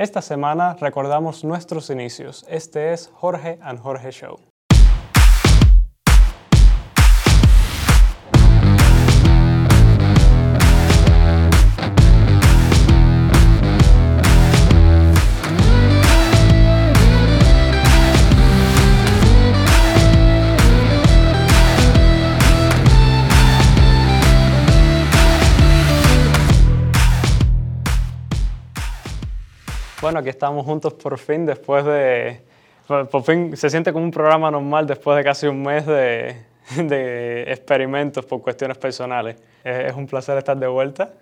Esta semana recordamos nuestros inicios. Este es Jorge and Jorge Show. Bueno, aquí estamos juntos por fin, después de... Por fin se siente como un programa normal después de casi un mes de, de experimentos por cuestiones personales. Es un placer estar de vuelta.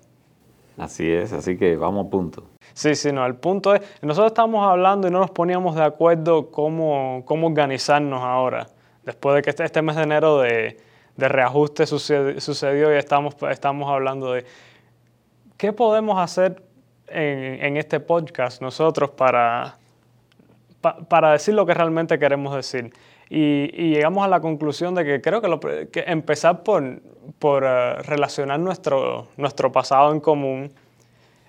Así es, así que vamos a punto. Sí, sí, no, el punto es, nosotros estamos hablando y no nos poníamos de acuerdo cómo, cómo organizarnos ahora, después de que este, este mes de enero de, de reajuste sucedió, sucedió y estamos, estamos hablando de qué podemos hacer en, este podcast nosotros para, para decir lo que realmente queremos decir. Y, llegamos a la conclusión de que creo que, lo, que empezar por, por eh, relacionar nuestro, nuestro pasado en común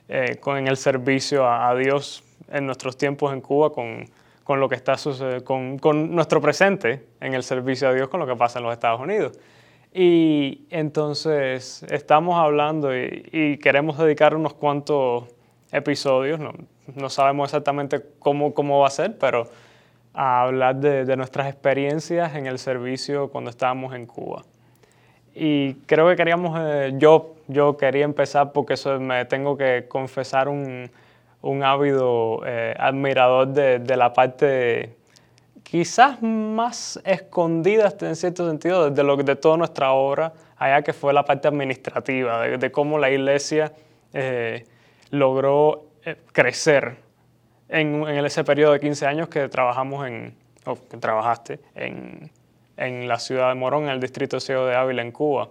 eh, con el servicio a, Dios en nuestros tiempos en Cuba, con, con lo que está con, con nuestro presente en el servicio a Dios, con lo que pasa en los Estados Unidos. Y entonces estamos hablando y queremos dedicar unos cuantos episodios, no, no sabemos exactamente cómo, cómo va a ser, pero a hablar de, nuestras experiencias en el servicio cuando estábamos en Cuba. Y creo que queríamos, eh, yo, yo quería empezar porque eso, me tengo que confesar un, un ávido eh, admirador de, de, la parte quizás más escondida en cierto sentido de, lo, de toda nuestra obra, allá que fue la parte administrativa, de, cómo la iglesia... Eh, logró eh, crecer en, ese periodo de 15 años que trabajamos en, que trabajaste en, en la ciudad de Morón, en el distrito ciego de Ávila, en Cuba.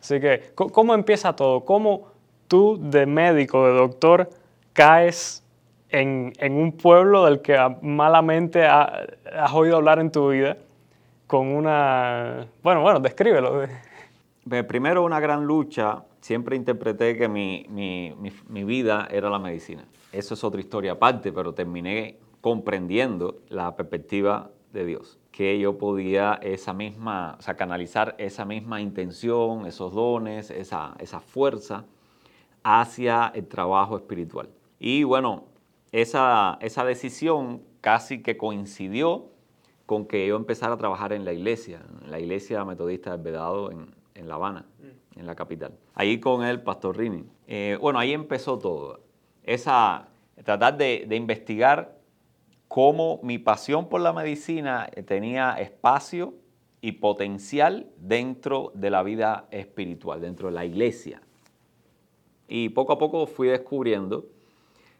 Así que, ¿cómo empieza todo? ¿Cómo tú, de médico, de doctor, caes en, en un pueblo del que malamente has oído hablar en tu vida con una... Bueno, bueno, descríbelo. Primero, una gran lucha siempre interpreté que mi, mi, mi, vida era la medicina. Eso es otra historia aparte, pero terminé comprendiendo la perspectiva de Dios, que yo podía esa misma, o sea, canalizar esa misma intención, esos dones, esa, esa fuerza hacia el trabajo espiritual. Y bueno, esa, esa decisión casi que coincidió con que yo empezara a trabajar en la iglesia, en la iglesia metodista del Vedado en, en La Habana en la capital. Ahí con el pastor Rini. Eh, bueno, ahí empezó todo. Esa, tratar de, investigar cómo mi pasión por la medicina tenía espacio y potencial dentro de la vida espiritual, dentro de la iglesia. Y poco a poco fui descubriendo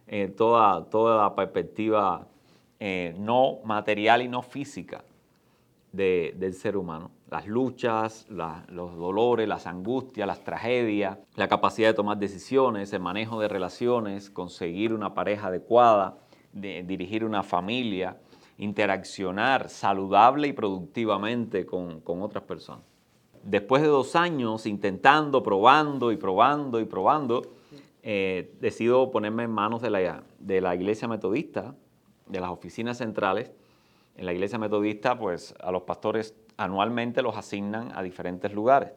eh, toda, toda la perspectiva eh, no material y no física del ser humano. Las luchas, los dolores, las angustias, las tragedias, la capacidad de tomar decisiones, el manejo de relaciones, conseguir una pareja adecuada, de, dirigir una familia, interaccionar saludable y productivamente con, otras personas. Después de dos años intentando, probando y probando y probando, eh, decido ponerme en manos de la, de la iglesia metodista, de las oficinas centrales, en la iglesia metodista, pues a los pastores anualmente los asignan a diferentes lugares.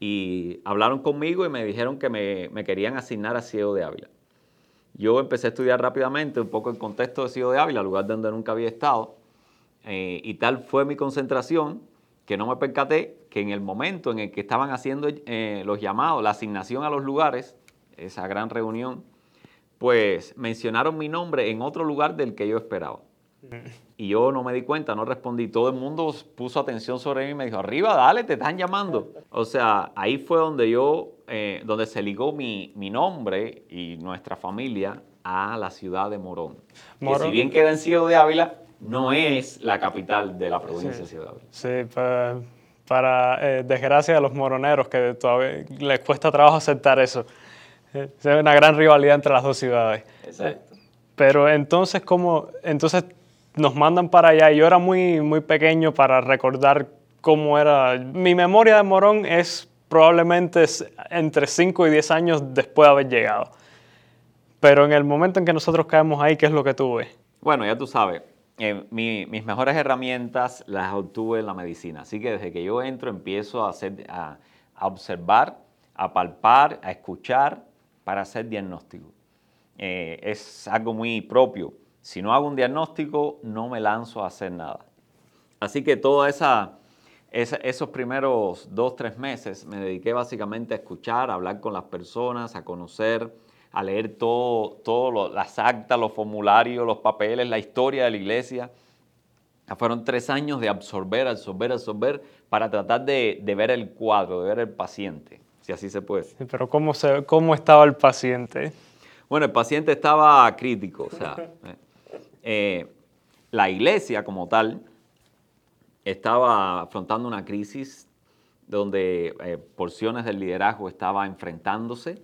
Y hablaron conmigo y me dijeron que me, querían asignar a Ciego de Ávila. Yo empecé a estudiar rápidamente un poco el contexto de Ciego de Ávila, lugar donde nunca había estado. Eh, y tal fue mi concentración que no me percaté que en el momento en el que estaban haciendo eh, los llamados, la asignación a los lugares, esa gran reunión, pues mencionaron mi nombre en otro lugar del que yo esperaba. Y yo no me di cuenta, no respondí. Todo el mundo puso atención sobre mí y me dijo, arriba, dale, te están llamando. O sea, ahí fue donde yo, eh, donde se ligó mi, mi, nombre y nuestra familia a la ciudad de Morón. Que si bien queda en Ciudad de Ávila, no es la capital de la provincia de Ciudad de Ávila. Sí, para, eh, desgracia de los moroneros que todavía les cuesta trabajo aceptar eso. Eh, es una gran rivalidad entre las dos ciudades. Exacto. Pero entonces, ¿cómo? Entonces nos mandan para allá. Yo era muy, muy pequeño para recordar cómo era. Mi memoria de Morón es probablemente entre 5 y 10 años después de haber llegado. pero en el momento en que nosotros caemos ahí, ¿qué es lo que tú ves? Bueno, ya tú sabes, eh, mis mejores herramientas las obtuve en la medicina, así que desde que yo entro empiezo a, hacer, a, observar, a palpar, a escuchar para hacer diagnóstico. Eh, es algo muy propio. Si no hago un diagnóstico, no me lanzo a hacer nada. Así que toda esa esos primeros dos, tres meses me dediqué básicamente a escuchar, a hablar con las personas, a conocer, a leer todo, todo las actas, los formularios, los papeles, la historia de la iglesia. Fueron tres años de absorber, absorber, absorber para tratar de, ver el cuadro, de ver el paciente, si así se puede. pero ¿cómo, se, ¿cómo estaba el paciente? Bueno, el paciente estaba crítico, o sea, eh, la iglesia como tal estaba afrontando una crisis donde eh, porciones del liderazgo estaba enfrentándose.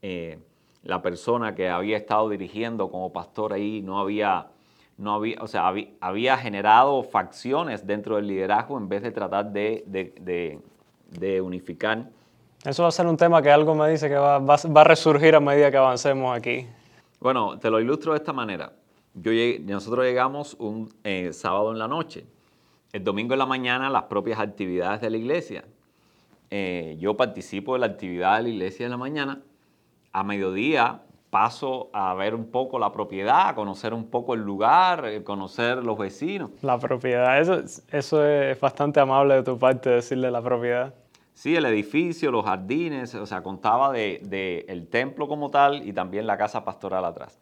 Eh, la persona que había estado dirigiendo como pastor ahí no había, no había, o sea, había, generado facciones dentro del liderazgo en vez de tratar de, unificar. Eso va a ser un tema que algo me dice que va, a resurgir a medida que avancemos aquí. Bueno, te lo ilustro de esta manera. Yo nosotros llegamos un eh, sábado en la noche el domingo en la mañana las propias actividades de la iglesia. Eh, yo participo de la actividad de la iglesia en la mañana. A mediodía paso a ver un poco la propiedad, a conocer un poco el lugar, eh, conocer los vecinos. La propiedad, eso, eso es bastante amable de tu parte decirle la propiedad. Sí, el edificio, los jardines, o sea, contaba de, de el templo como tal y también la casa pastoral atrás.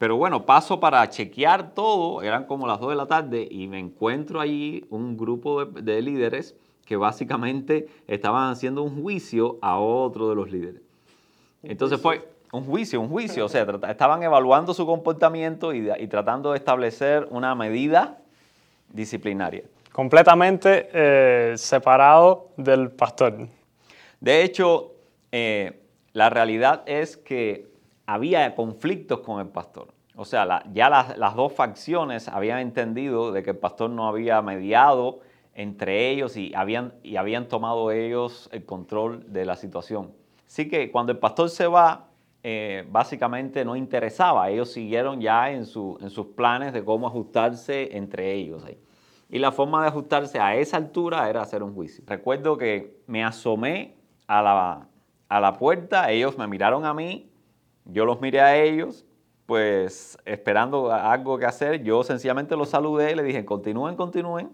Pero bueno, paso para chequear todo, eran como las 2 de la tarde y me encuentro allí un grupo de, líderes que básicamente estaban haciendo un juicio a otro de los líderes. Entonces fue un juicio, un juicio, o sea, estaban evaluando su comportamiento y, tratando de establecer una medida disciplinaria. Completamente eh, separado del pastor. De hecho, eh, la realidad es que había conflictos con el pastor. O sea, ya las, dos facciones habían entendido de que el pastor no había mediado entre ellos y habían, y habían tomado ellos el control de la situación. Así que cuando el pastor se va, eh, básicamente no interesaba. Ellos siguieron ya en, su, en, sus planes de cómo ajustarse entre ellos. Y la forma de ajustarse a esa altura era hacer un juicio. Recuerdo que me asomé a la, a la puerta, ellos me miraron a mí yo los miré a ellos, pues esperando algo que hacer. Yo sencillamente los saludé, le dije, continúen, continúen.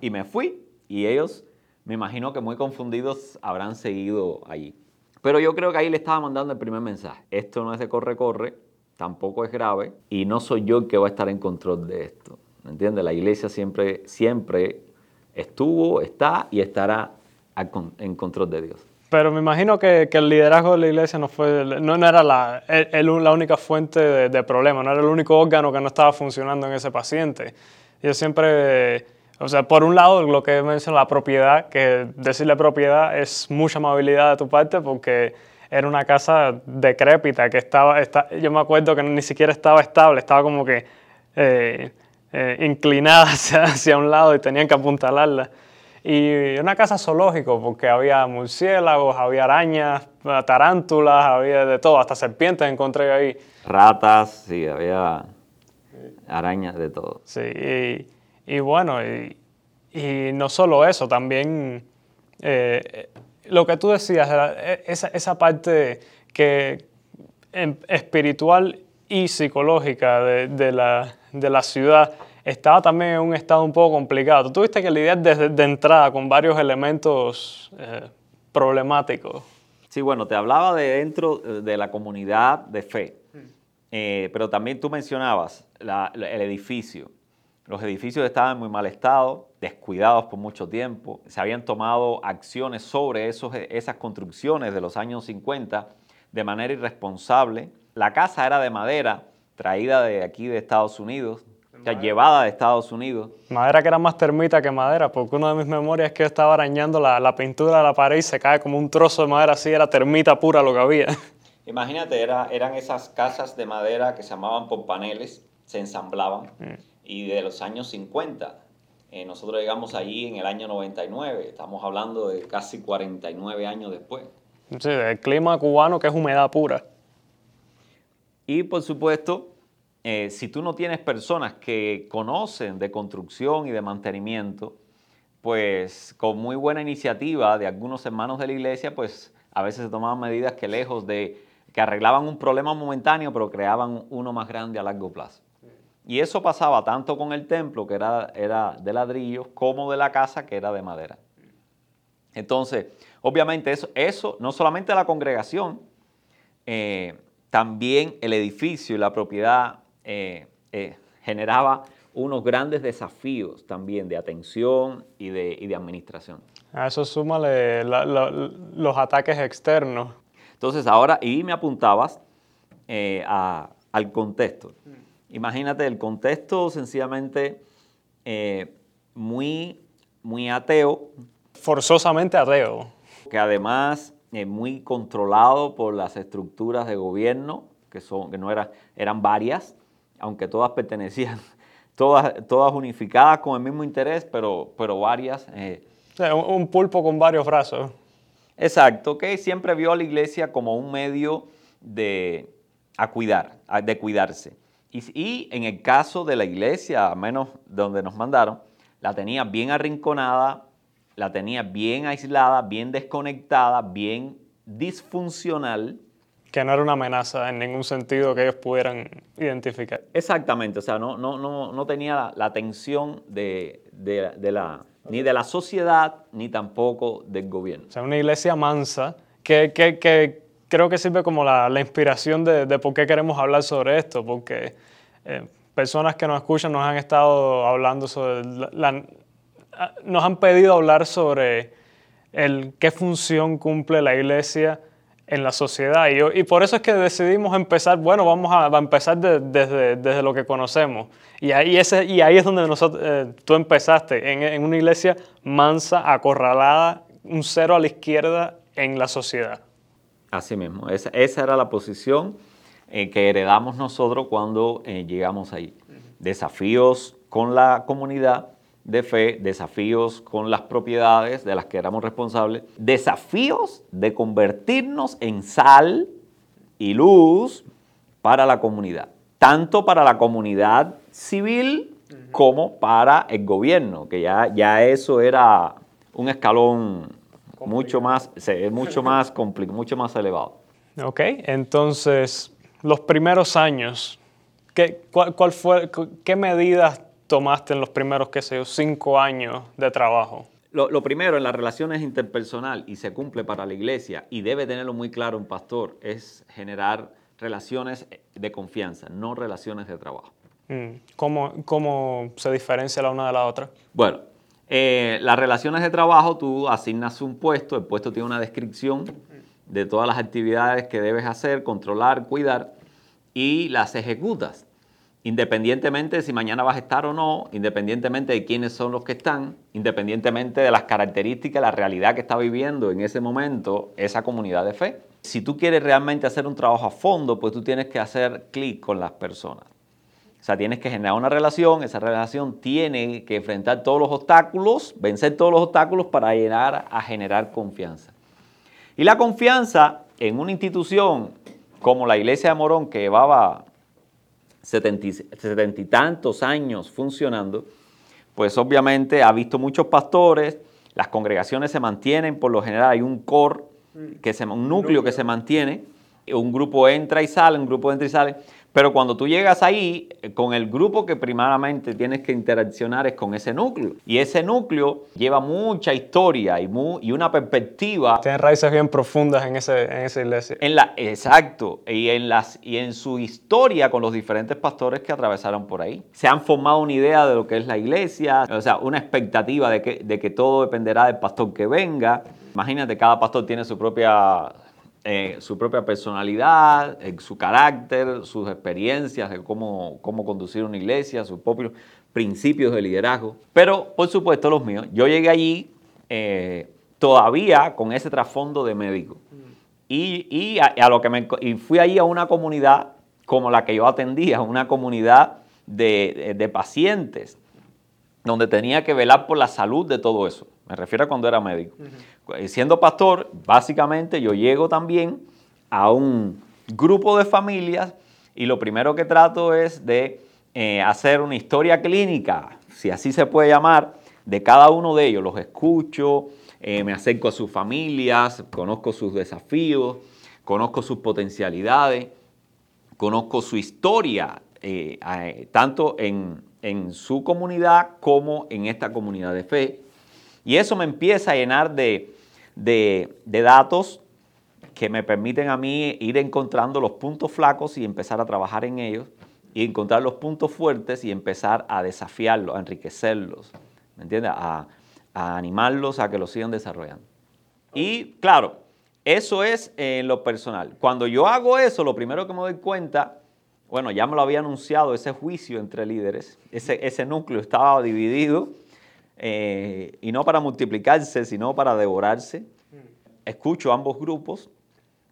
Y me fui. Y ellos, me imagino que muy confundidos, habrán seguido allí. Pero yo creo que ahí le estaba mandando el primer mensaje. Esto no es de corre-corre, tampoco es grave. Y no soy yo el que va a estar en control de esto. ¿Me entiendes? La iglesia siempre, siempre estuvo, está y estará en control de Dios. Pero me imagino que, el liderazgo de la iglesia no, fue, no, era la, la única fuente de, de problema, no era el único órgano que no estaba funcionando en ese paciente. Yo siempre, o sea, por un lado, lo que menciono, la propiedad, que decirle propiedad es mucha amabilidad de tu parte porque era una casa decrépita que estaba, yo me acuerdo que ni siquiera estaba estable, estaba como que eh, eh, inclinada hacia, hacia un lado y tenían que apuntalarla. Y una casa zoológico, porque había murciélagos, había arañas, tarántulas, había de todo, hasta serpientes encontré ahí. Ratas, sí, había arañas de todo. Sí, y, bueno, y, no solo eso, también eh, lo que tú decías, esa, esa parte que em, espiritual y psicológica de, de, la, de la ciudad estaba también en un estado un poco complicado. Tú tuviste que lidiar desde de entrada con varios elementos eh, problemáticos. Sí, bueno, te hablaba de dentro eh, de la comunidad de fe, eh, pero también tú mencionabas el edificio. Los edificios estaban en muy mal estado, descuidados por mucho tiempo. Se habían tomado acciones sobre esos, esas construcciones de los años 50 de manera irresponsable. La casa era de madera, traída de aquí de Estados Unidos, llevada de Estados Unidos. Madera que era más termita que madera, porque una de mis memorias es que yo estaba arañando la, pintura de la pared y se cae como un trozo de madera así, era termita pura lo que había. Imagínate, era, eran esas casas de madera que se llamaban por paneles, se ensamblaban, mm. y de los años 50. Eh, nosotros llegamos allí en el año 99, estamos hablando de casi 49 años después. Sí, el clima cubano que es humedad pura. Y por supuesto, eh, si tú no tienes personas que conocen de construcción y de mantenimiento, pues con muy buena iniciativa de algunos hermanos de la iglesia, pues a veces se tomaban medidas que lejos de que arreglaban un problema momentáneo, pero creaban uno más grande a largo plazo. Y eso pasaba tanto con el templo, que era, era de ladrillo, como de la casa, que era de madera. Entonces, obviamente eso, eso no solamente la congregación, eh, también el edificio y la propiedad eh, eh, generaba unos grandes desafíos también de atención y de, y de administración. A eso súmale los ataques externos. Entonces ahora, y me apuntabas al contexto. Imagínate el contexto sencillamente muy, muy ateo. Forzosamente ateo. Que además es muy controlado por las estructuras de gobierno, que, son, que no eran, eran varias, aunque todas pertenecían, todas, todas unificadas con el mismo interés, pero, pero varias. Eh. un pulpo con varios brazos. Exacto, que siempre vio a la iglesia como un medio de a cuidar, de cuidarse. Y, y, en el caso de la iglesia, a menos donde nos mandaron, la tenía bien arrinconada, la tenía bien aislada, bien desconectada, bien disfuncional. Que no era una amenaza en ningún sentido que ellos pudieran identificar. Exactamente, o sea, no, no, no, no tenía la, atención de, de, la, ni de la sociedad ni tampoco del gobierno. O sea, una iglesia mansa que, que, que creo que sirve como la, la inspiración de, de, por qué queremos hablar sobre esto, porque eh, personas que nos escuchan nos han estado hablando sobre la, nos han pedido hablar sobre el, qué función cumple la iglesia en la sociedad. Y, por eso es que decidimos empezar, bueno, vamos a, empezar desde, desde, lo que conocemos. Y ahí, ese, y ahí es donde nosotros, eh, tú empezaste, en, una iglesia mansa, acorralada, un cero a la izquierda en la sociedad. Así mismo, esa, esa era la posición eh, que heredamos nosotros cuando eh, llegamos ahí. Desafíos con la comunidad, de fe, desafíos con las propiedades de las que éramos responsables, desafíos de convertirnos en sal y luz para la comunidad, tanto para la comunidad civil como para el gobierno, que ya, ya eso era un escalón mucho más, mucho más complicado, mucho más elevado. Ok, entonces los primeros años, ¿qué, cuál, fue, ¿qué medidas tomaste en los primeros, qué sé yo, cinco años de trabajo? Lo, primero en las relaciones interpersonal y se cumple para la iglesia y debe tenerlo muy claro un pastor es generar relaciones de confianza, no relaciones de trabajo. Mm, ¿Cómo, ¿Cómo, se diferencia la una de la otra? Bueno, eh, las relaciones de trabajo tú asignas un puesto, el puesto tiene una descripción de todas las actividades que debes hacer, controlar, cuidar y las ejecutas independientemente de si mañana vas a estar o no, independientemente de quiénes son los que están, independientemente de las características, la realidad que está viviendo en ese momento esa comunidad de fe. Si tú quieres realmente hacer un trabajo a fondo, pues tú tienes que hacer clic con las personas. O sea, tienes que generar una relación, esa relación tiene que enfrentar todos los obstáculos, vencer todos los obstáculos para llegar a generar confianza. Y la confianza en una institución como la Iglesia de Morón, que llevaba setenta y tantos años funcionando, pues obviamente ha visto muchos pastores, las congregaciones se mantienen, por lo general hay un core, que se, un núcleo que se mantiene, un grupo entra y sale, un grupo entra y sale, pero cuando tú llegas ahí, eh, con el grupo que primeramente tienes que interaccionar es con ese núcleo. Y ese núcleo lleva mucha historia y, y una perspectiva. Tiene raíces bien profundas en, ese, en esa iglesia. En la, exacto. Y en, las, y en su historia con los diferentes pastores que atravesaron por ahí. Se han formado una idea de lo que es la iglesia, o sea, una expectativa de que, de que todo dependerá del pastor que venga. Imagínate, cada pastor tiene su propia eh, su propia personalidad, eh, su carácter, sus experiencias de cómo, cómo conducir una iglesia, sus propios principios de liderazgo. Pero, por supuesto, los míos. Yo llegué allí eh, todavía con ese trasfondo de médico. Y, a, lo que me, y fui allí a una comunidad como la que yo atendía, una comunidad de, de pacientes, donde tenía que velar por la salud de todo eso. Me refiero a cuando era médico. Siendo pastor, básicamente yo llego también a un grupo de familias y lo primero que trato es de eh, hacer una historia clínica, si así se puede llamar, de cada uno de ellos. Los escucho, eh, me acerco a sus familias, conozco sus desafíos, conozco sus potencialidades, conozco su historia, eh, tanto en, su comunidad como en esta comunidad de fe. Y eso me empieza a llenar de, de datos que me permiten a mí ir encontrando los puntos flacos y empezar a trabajar en ellos, y encontrar los puntos fuertes y empezar a desafiarlos, a enriquecerlos, ¿me entiendes? A, animarlos a que lo sigan desarrollando. Y claro, eso es lo personal. Cuando yo hago eso, lo primero que me doy cuenta, bueno, ya me lo había anunciado, ese juicio entre líderes, ese, ese núcleo estaba dividido, eh, y no para multiplicarse, sino para devorarse. Escucho ambos grupos,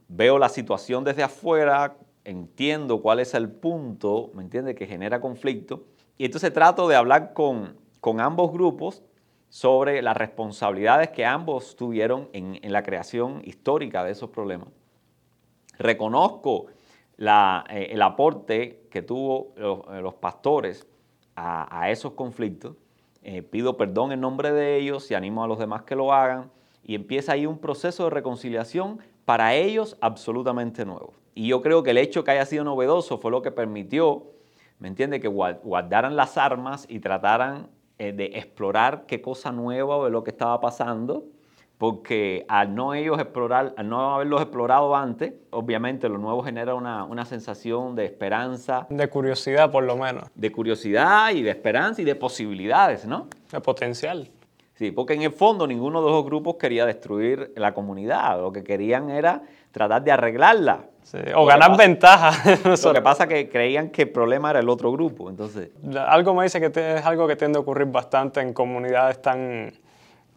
veo la situación desde afuera, entiendo cuál es el punto, ¿me entiende?, que genera conflicto. Y entonces trato de hablar con, con ambos grupos sobre las responsabilidades que ambos tuvieron en, la creación histórica de esos problemas. Reconozco eh, el aporte que tuvo los, pastores a, esos conflictos. Eh, pido perdón en nombre de ellos y animo a los demás que lo hagan. Y empieza ahí un proceso de reconciliación para ellos absolutamente nuevo. Y yo creo que el hecho que haya sido novedoso fue lo que permitió, ¿me entiende?, que guardaran las armas y trataran eh, de explorar qué cosa nueva de lo que estaba pasando, porque al no ellos explorar, al no haberlos explorado antes, obviamente lo nuevo genera una, una, sensación de esperanza. De curiosidad, por lo menos. De curiosidad y de esperanza y de posibilidades, ¿no? De potencial. Sí, porque en el fondo ninguno de los grupos quería destruir la comunidad, lo que querían era tratar de arreglarla. o ganar ventaja. lo que pasa es que creían que el problema era el otro grupo, entonces... Algo me dice que es algo que tiende a ocurrir bastante en comunidades tan,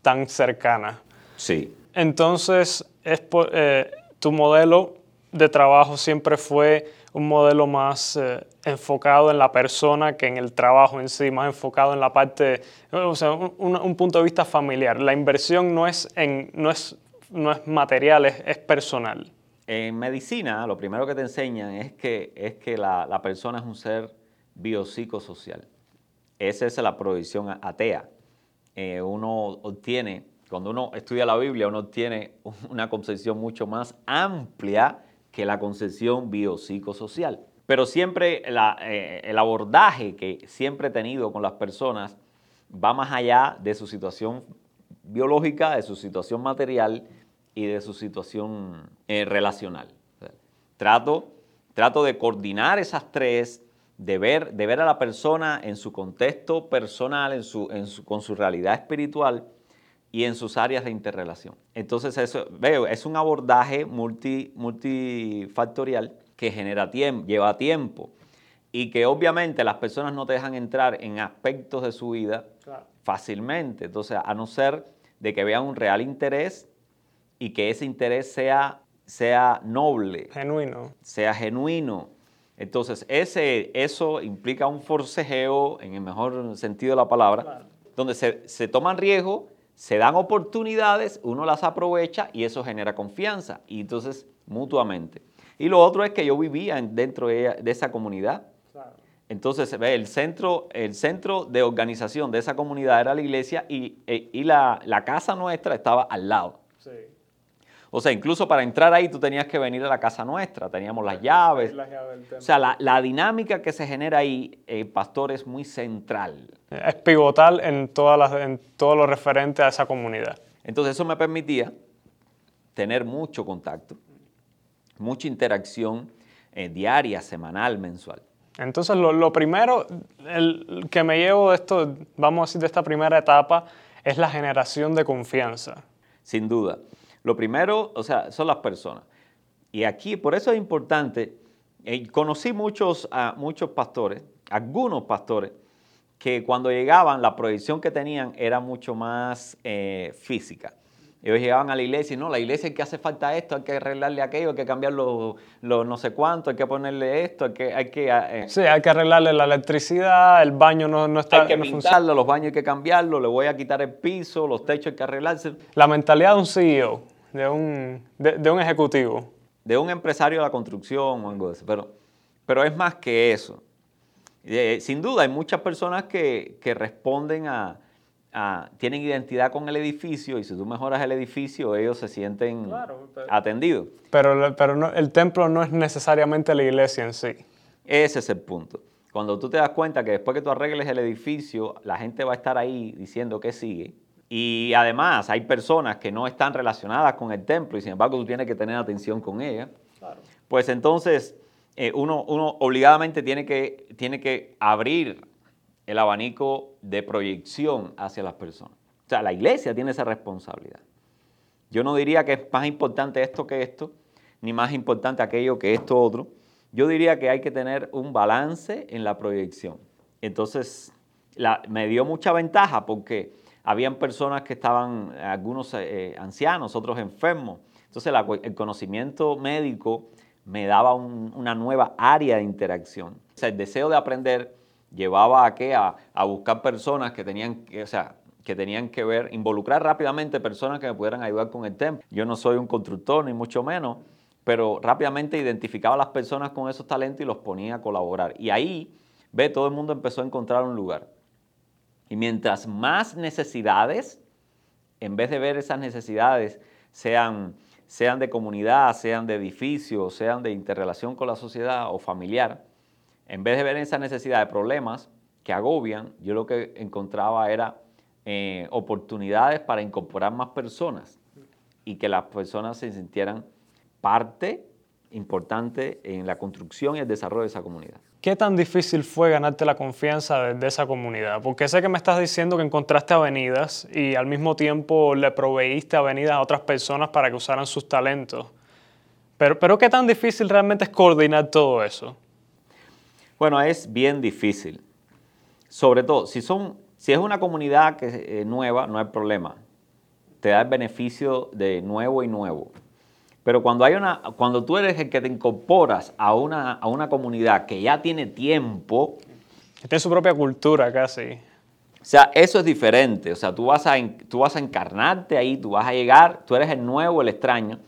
tan cercanas. Sí. Entonces, es, eh, tu modelo de trabajo siempre fue un modelo más eh, enfocado en la persona que en el trabajo en sí, más enfocado en la parte, o sea, un, punto de vista familiar. La inversión no es, en, no es, no es material, es, personal. En medicina, lo primero que te enseñan es que, es que la, persona es un ser biopsicosocial. Esa es la provisión atea. Eh, uno obtiene, cuando uno estudia la Biblia, uno obtiene una concepción mucho más amplia que la concepción biopsicosocial. Pero siempre eh, el abordaje que siempre he tenido con las personas va más allá de su situación biológica, de su situación material y de su situación eh, relacional. trato, trato de coordinar esas tres, de ver, de ver a la persona en su contexto personal, en su, con su realidad espiritual y en sus áreas de interrelación. Entonces, eso, veo, es un abordaje multi, multifactorial que genera tiempo, lleva tiempo y que obviamente las personas no te dejan entrar en aspectos de su vida fácilmente. Entonces, a no ser de que vean un real interés y que ese interés sea, sea noble. Genuino. Sea genuino. Entonces, ese, eso implica un forcejeo, en el mejor sentido de la palabra, donde se, se toman riesgos se dan oportunidades, uno las aprovecha y eso genera confianza y entonces mutuamente. Y lo otro es que yo vivía dentro de, esa comunidad. Entonces, el centro, el centro de organización de esa comunidad era la iglesia y, e, la, casa nuestra estaba al lado. O sea, incluso para entrar ahí tú tenías que venir a la casa nuestra, teníamos las llaves. o sea, la, dinámica que se genera ahí, eh, pastor, es muy central. Es pivotal en, todas las, en todo lo referente a esa comunidad. Entonces eso me permitía tener mucho contacto, mucha interacción eh, diaria, semanal, mensual. Entonces lo, lo primero el, que me llevo de esto, vamos a decir, de esta primera etapa, es la generación de confianza. Sin duda. Lo primero, o sea, son las personas. Y aquí, por eso es importante, eh, conocí muchos, muchos pastores, algunos pastores, que cuando llegaban la proyección que tenían era mucho más eh, física. Ellos llegaban a la iglesia y no, la iglesia es que hace falta esto, hay que arreglarle aquello, hay que cambiar los no sé cuánto, hay que ponerle esto, hay que... Hay que eh, sí, hay que arreglarle la electricidad, el baño no, no está... Hay que pintarlo, los baños hay que cambiarlo, le voy a quitar el piso, los techos hay que arreglarse. La mentalidad de un CEO de un, de, un ejecutivo. De un empresario de la construcción o algo de eso. Pero, Pero es más que eso. Eh, sin duda, hay muchas personas que, responden a, tienen identidad con el edificio y si tú mejoras el edificio, ellos se sienten atendidos. Pero, pero el templo no es necesariamente la iglesia en sí. Ese es el punto. Cuando tú te das cuenta que después que tú arregles el edificio, la gente va a estar ahí diciendo que sigue. Y además hay personas que no están relacionadas con el templo y sin embargo tú tienes que tener atención con ellas. Pues entonces eh, uno, uno, obligadamente tiene que, tiene que abrir el abanico de proyección hacia las personas. O sea, la iglesia tiene esa responsabilidad. Yo no diría que es más importante esto que esto, ni más importante aquello que esto otro yo diría que hay que tener un balance en la proyección. Entonces, me dio mucha ventaja porque habían personas que estaban, algunos eh, ancianos, otros enfermos. Entonces, el conocimiento médico me daba una nueva área de interacción. O sea, el deseo de aprender llevaba a qué? A, buscar personas que tenían, que, o sea, que tenían que ver, involucrar rápidamente personas que me pudieran ayudar con el templo. Yo no soy un constructor, ni mucho menos, pero rápidamente identificaba a las personas con esos talentos y los ponía a colaborar. Y ahí, ve, todo el mundo empezó a encontrar un lugar. Y mientras más necesidades, en vez de ver esas necesidades, sean, sean de comunidad, sean de edificio, sean de interrelación con la sociedad o familiar, en vez de ver esas necesidades, problemas que agobian, yo lo que encontraba era eh, oportunidades para incorporar más personas y que las personas se sintieran parte importante en la construcción y el desarrollo de esa comunidad. ¿Qué tan difícil fue ganarte la confianza de, esa comunidad? Porque sé que me estás diciendo que encontraste avenidas y al mismo tiempo le proveíste avenidas a otras personas para que usaran sus talentos. Pero, pero ¿qué tan difícil realmente es coordinar todo eso? Bueno, es bien difícil. Sobre todo, si, son, si es una comunidad que, eh, nueva, no hay problema. Te da el beneficio de nuevo y nuevo. Pero cuando, hay una, cuando tú eres el que te incorporas a una, a una comunidad que ya tiene tiempo... Tiene su propia cultura casi. O sea, eso es diferente. O sea, tú vas, a, tú vas a encarnarte ahí, tú vas a llegar, tú eres el nuevo, el extraño,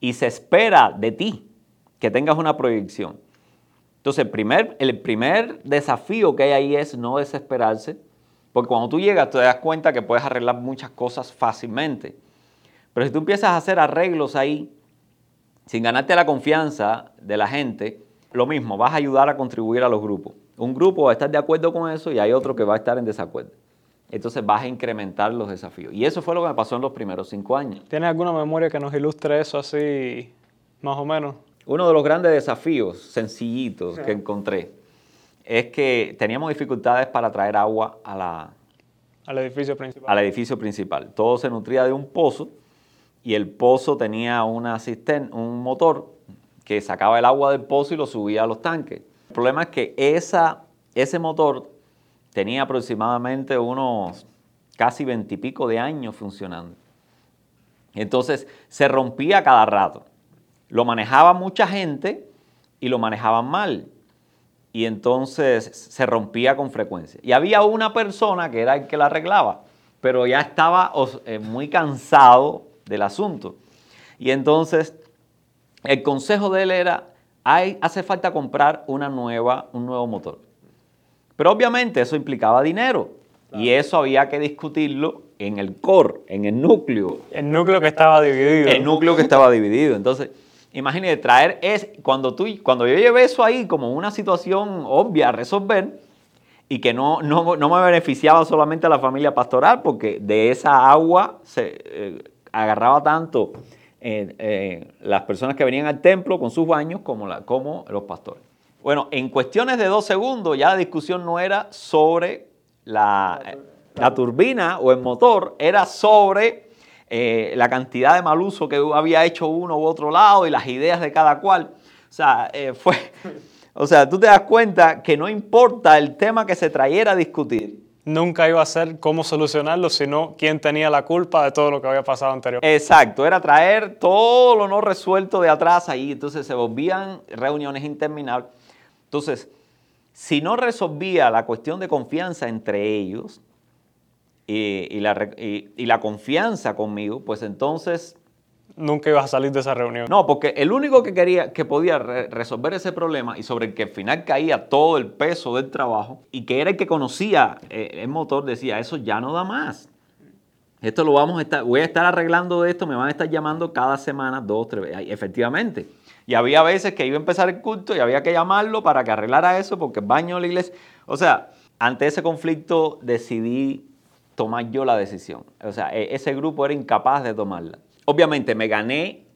y se espera de ti que tengas una proyección. Entonces, el primer, el primer desafío que hay ahí es no desesperarse, porque cuando tú llegas te das cuenta que puedes arreglar muchas cosas fácilmente. Pero si tú empiezas a hacer arreglos ahí, sin ganarte la confianza de la gente, lo mismo, vas a ayudar a contribuir a los grupos. Un grupo va a estar de acuerdo con eso y hay otro que va a estar en desacuerdo. Entonces vas a incrementar los desafíos. Y eso fue lo que me pasó en los primeros cinco años. ¿Tienes alguna memoria que nos ilustre eso así, más o menos? Uno de los grandes desafíos sencillitos que encontré es que teníamos dificultades para traer agua a la, al edificio principal. Al edificio principal. Todo se nutría de un pozo y el pozo tenía un motor que sacaba el agua del pozo y lo subía a los tanques. El problema es que esa, ese motor tenía aproximadamente unos casi veintipico de años funcionando. Entonces se rompía cada rato. Lo manejaba mucha gente y lo manejaban mal. Y entonces se rompía con frecuencia. Y había una persona que era el que la arreglaba, pero ya estaba eh, muy cansado del asunto. Y entonces el consejo de él era, hay, hace falta comprar una nueva, un nuevo motor. Pero obviamente eso implicaba dinero y eso había que discutirlo en el core, en el núcleo. El núcleo que estaba dividido. El núcleo que estaba dividido. Entonces, imagínate, traer es, cuando, tú, cuando yo llevé eso ahí como una situación obvia a resolver, y que no, no, me beneficiaba solamente a la familia pastoral, porque de esa agua se, eh, agarraba tanto eh, eh, las personas que venían al templo con sus baños como, los pastores. Bueno, en cuestiones de dos segundos ya la discusión no era sobre la, la turbina o el motor, era sobre eh, la cantidad de mal uso que había hecho uno u otro lado y las ideas de cada cual. O sea, fue, o sea, tú te das cuenta que no importa el tema que se trayera a discutir, nunca iba a ser cómo solucionarlo, sino quién tenía la culpa de todo lo que había pasado anteriormente. Exacto, era traer todo lo no resuelto de atrás ahí, entonces se volvían reuniones interminables. Entonces, si no resolvía la cuestión de confianza entre ellos la, y la confianza conmigo, pues entonces nunca ibas a salir de esa reunión. No, porque el único que quería, que podía resolver ese problema y sobre el que al final caía todo el peso del trabajo y que era el que conocía eh, el motor, decía, eso ya no da más. Esto lo vamos a estar, voy a estar arreglando esto, me van a estar llamando cada semana, dos, tres veces. Efectivamente. Y había veces que iba a empezar el culto y había que llamarlo para que arreglara eso porque el baño de la iglesia. O sea, ante ese conflicto decidí tomar yo la decisión. O sea, e, ese grupo era incapaz de tomarla. Obviamente me gané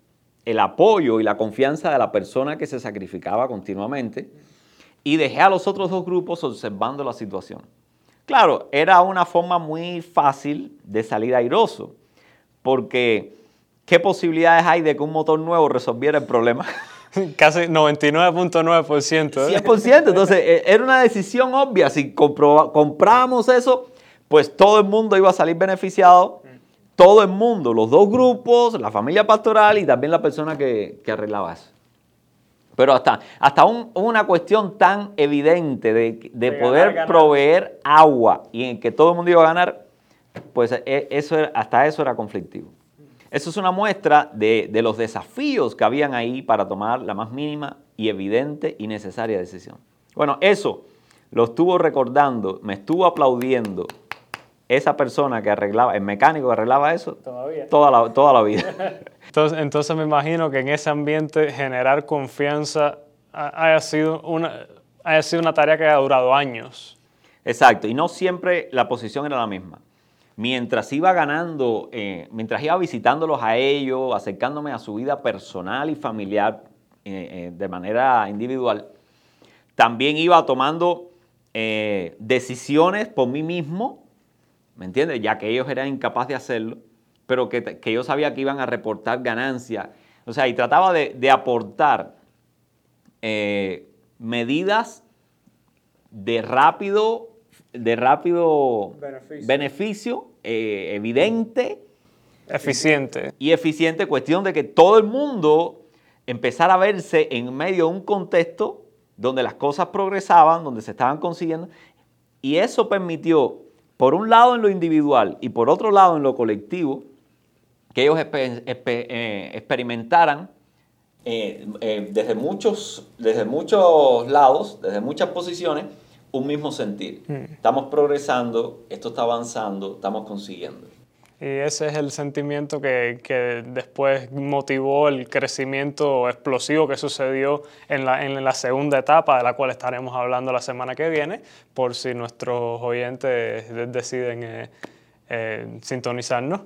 el apoyo y la confianza de la persona que se sacrificaba continuamente y dejé a los otros dos grupos observando la situación. Claro, era una forma muy fácil de salir airoso, porque ¿qué posibilidades hay de que un motor nuevo resolviera el problema? Casi 99.9%. ¿eh? 100%, entonces e, era una decisión obvia, si comprábamos eso, pues todo el mundo iba a salir beneficiado, todo el mundo, los dos grupos, la familia pastoral y también la persona que, arreglaba eso. Pero hasta, hasta una cuestión tan evidente de, poder proveer agua y en que todo el mundo iba a ganar, pues e, eso hasta eso era conflictivo. Eso es una muestra de, de, los desafíos que habían ahí para tomar la más mínima y evidente y necesaria decisión. Bueno, eso lo estuvo recordando, me estuvo aplaudiendo esa persona que arreglaba, el mecánico que arreglaba eso, Toda, la, toda la vida. Entonces, entonces me imagino que en ese ambiente generar confianza haya sido una, haya sido una tarea que haya durado años. Exacto, y no siempre la posición era la misma. Mientras iba ganando, eh, mientras iba visitándolos a ellos, acercándome a su vida personal y familiar eh, eh, de manera individual, también iba tomando decisiones por mí mismo ¿me entiendes? Ya que ellos eran incapaces de hacerlo, pero que, yo sabía que iban a reportar ganancias. O sea, y trataba de, aportar eh, medidas de rápido, de rápido beneficio, eh, evidente. Eficiente. Y eficiente, cuestión de que todo el mundo empezara a verse en medio de un contexto donde las cosas progresaban, donde se estaban consiguiendo. Y eso permitió por un lado en lo individual y por otro lado en lo colectivo, que ellos eh, experimentaran eh, eh, desde, muchos, desde muchos lados, desde muchas posiciones, un mismo sentir. Mm. Estamos progresando, esto está avanzando, estamos consiguiendo. Y ese es el sentimiento que, que, después motivó el crecimiento explosivo que sucedió en la, en la, segunda etapa, de la cual estaremos hablando la semana que viene, por si nuestros oyentes deciden eh, eh, sintonizarnos.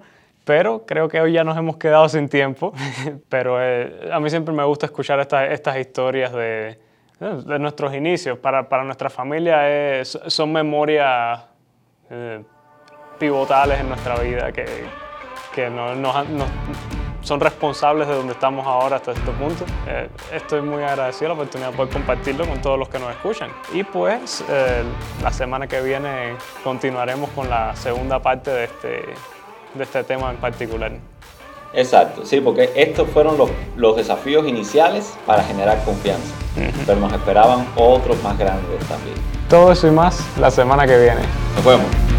Pero creo que hoy ya nos hemos quedado sin tiempo, pero eh, a mí siempre me gusta escuchar estas, estas historias de, de nuestros inicios. Para, para nuestra familia es, son memorias pivotales en nuestra vida que, que son responsables de donde estamos ahora hasta este punto. Eh, estoy muy agradecido la oportunidad de poder compartirlo con todos los que nos escuchan. Y pues eh, la semana que viene continuaremos con la segunda parte de este, de este tema en particular. Exacto, sí, porque estos fueron los, los desafíos iniciales para generar confianza, pero nos esperaban otros más grandes también. Todo eso y más la semana que viene. Nos vemos.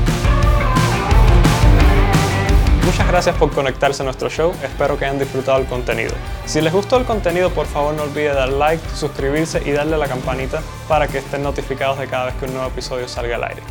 Muchas gracias por conectarse a nuestro show, espero que hayan disfrutado el contenido. Si les gustó el contenido, por favor no olviden dar like, suscribirse y darle a la campanita para que estén notificados de cada vez que un nuevo episodio salga al aire.